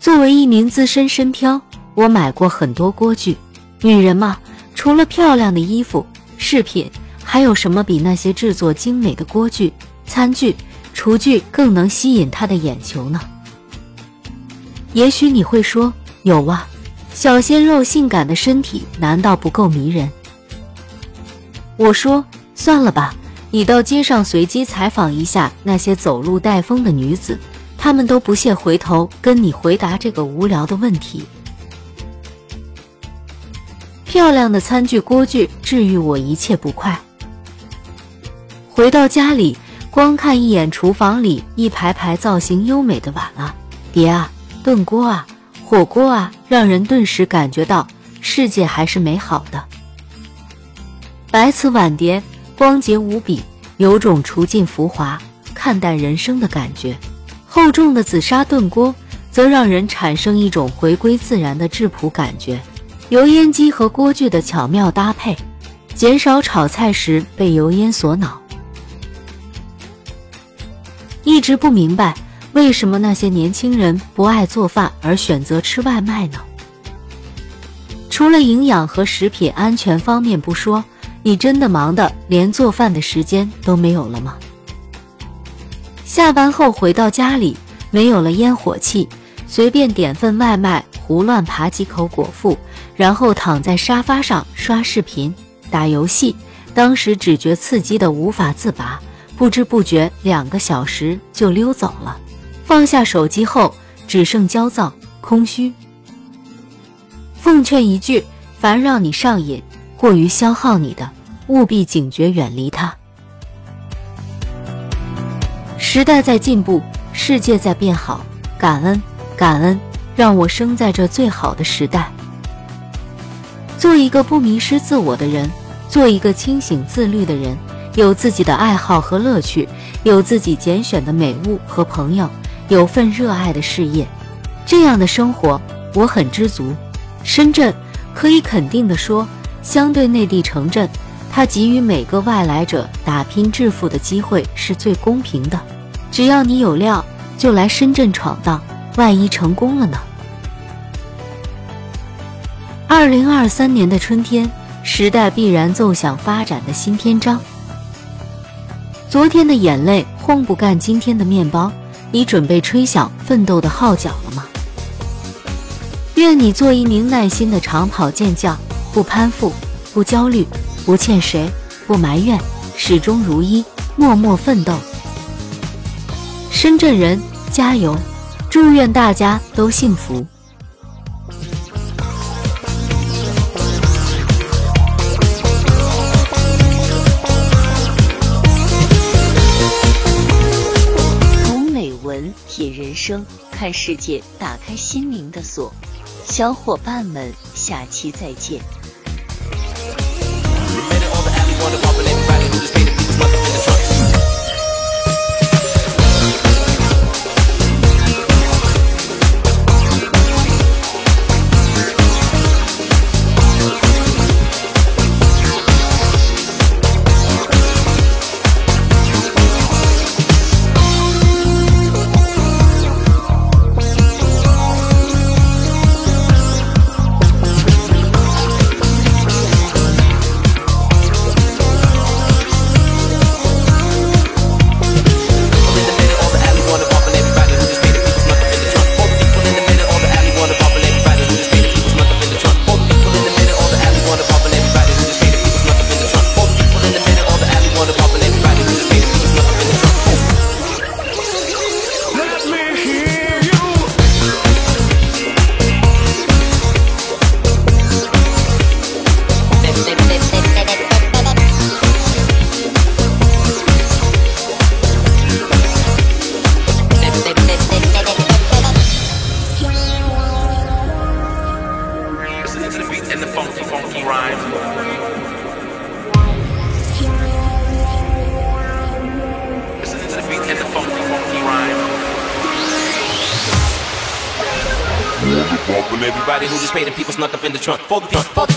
作为一名资深深漂，我买过很多锅具。女人嘛，除了漂亮的衣服、饰品，还有什么比那些制作精美的锅具、餐具、厨具更能吸引她的眼球呢？也许你会说，有啊，小鲜肉性感的身体难道不够迷人？我说，算了吧，你到街上随机采访一下那些走路带风的女子。他们都不屑回头跟你回答这个无聊的问题。漂亮的餐具锅具治愈我一切不快。回到家里，光看一眼厨房里一排排造型优美的碗啊、碟啊、炖锅啊、火锅啊，让人顿时感觉到世界还是美好的。白瓷碗碟光洁无比，有种除尽浮华、看淡人生的感觉。厚重的紫砂炖锅则让人产生一种回归自然的质朴感觉。油烟机和锅具的巧妙搭配，减少炒菜时被油烟所恼。一直不明白为什么那些年轻人不爱做饭而选择吃外卖呢？除了营养和食品安全方面不说，你真的忙的连做饭的时间都没有了吗？下班后回到家里，没有了烟火气，随便点份外卖，胡乱扒几口果腹，然后躺在沙发上刷视频、打游戏。当时只觉刺激的无法自拔，不知不觉两个小时就溜走了。放下手机后，只剩焦躁、空虚。奉劝一句：凡让你上瘾、过于消耗你的，务必警觉远离它。时代在进步，世界在变好，感恩感恩，让我生在这最好的时代。做一个不迷失自我的人，做一个清醒自律的人，有自己的爱好和乐趣，有自己拣选的美物和朋友，有份热爱的事业，这样的生活我很知足。深圳可以肯定的说，相对内地城镇，它给予每个外来者打拼致富的机会是最公平的。只要你有料，就来深圳闯荡。万一成功了呢？二零二三年的春天，时代必然奏响发展的新篇章。昨天的眼泪烘不干今天的面包，你准备吹响奋斗的号角了吗？愿你做一名耐心的长跑健将，不攀附，不焦虑，不欠谁，不埋怨，始终如一，默默奋斗。深圳人加油！祝愿大家都幸福。读美文，品人生，看世界，打开心灵的锁。小伙伴们，下期再见。funky rhyme. To the beat and the funky, funky rhyme. Everybody who just paid and people snuck up in the trunk. Fold the trunk, fold the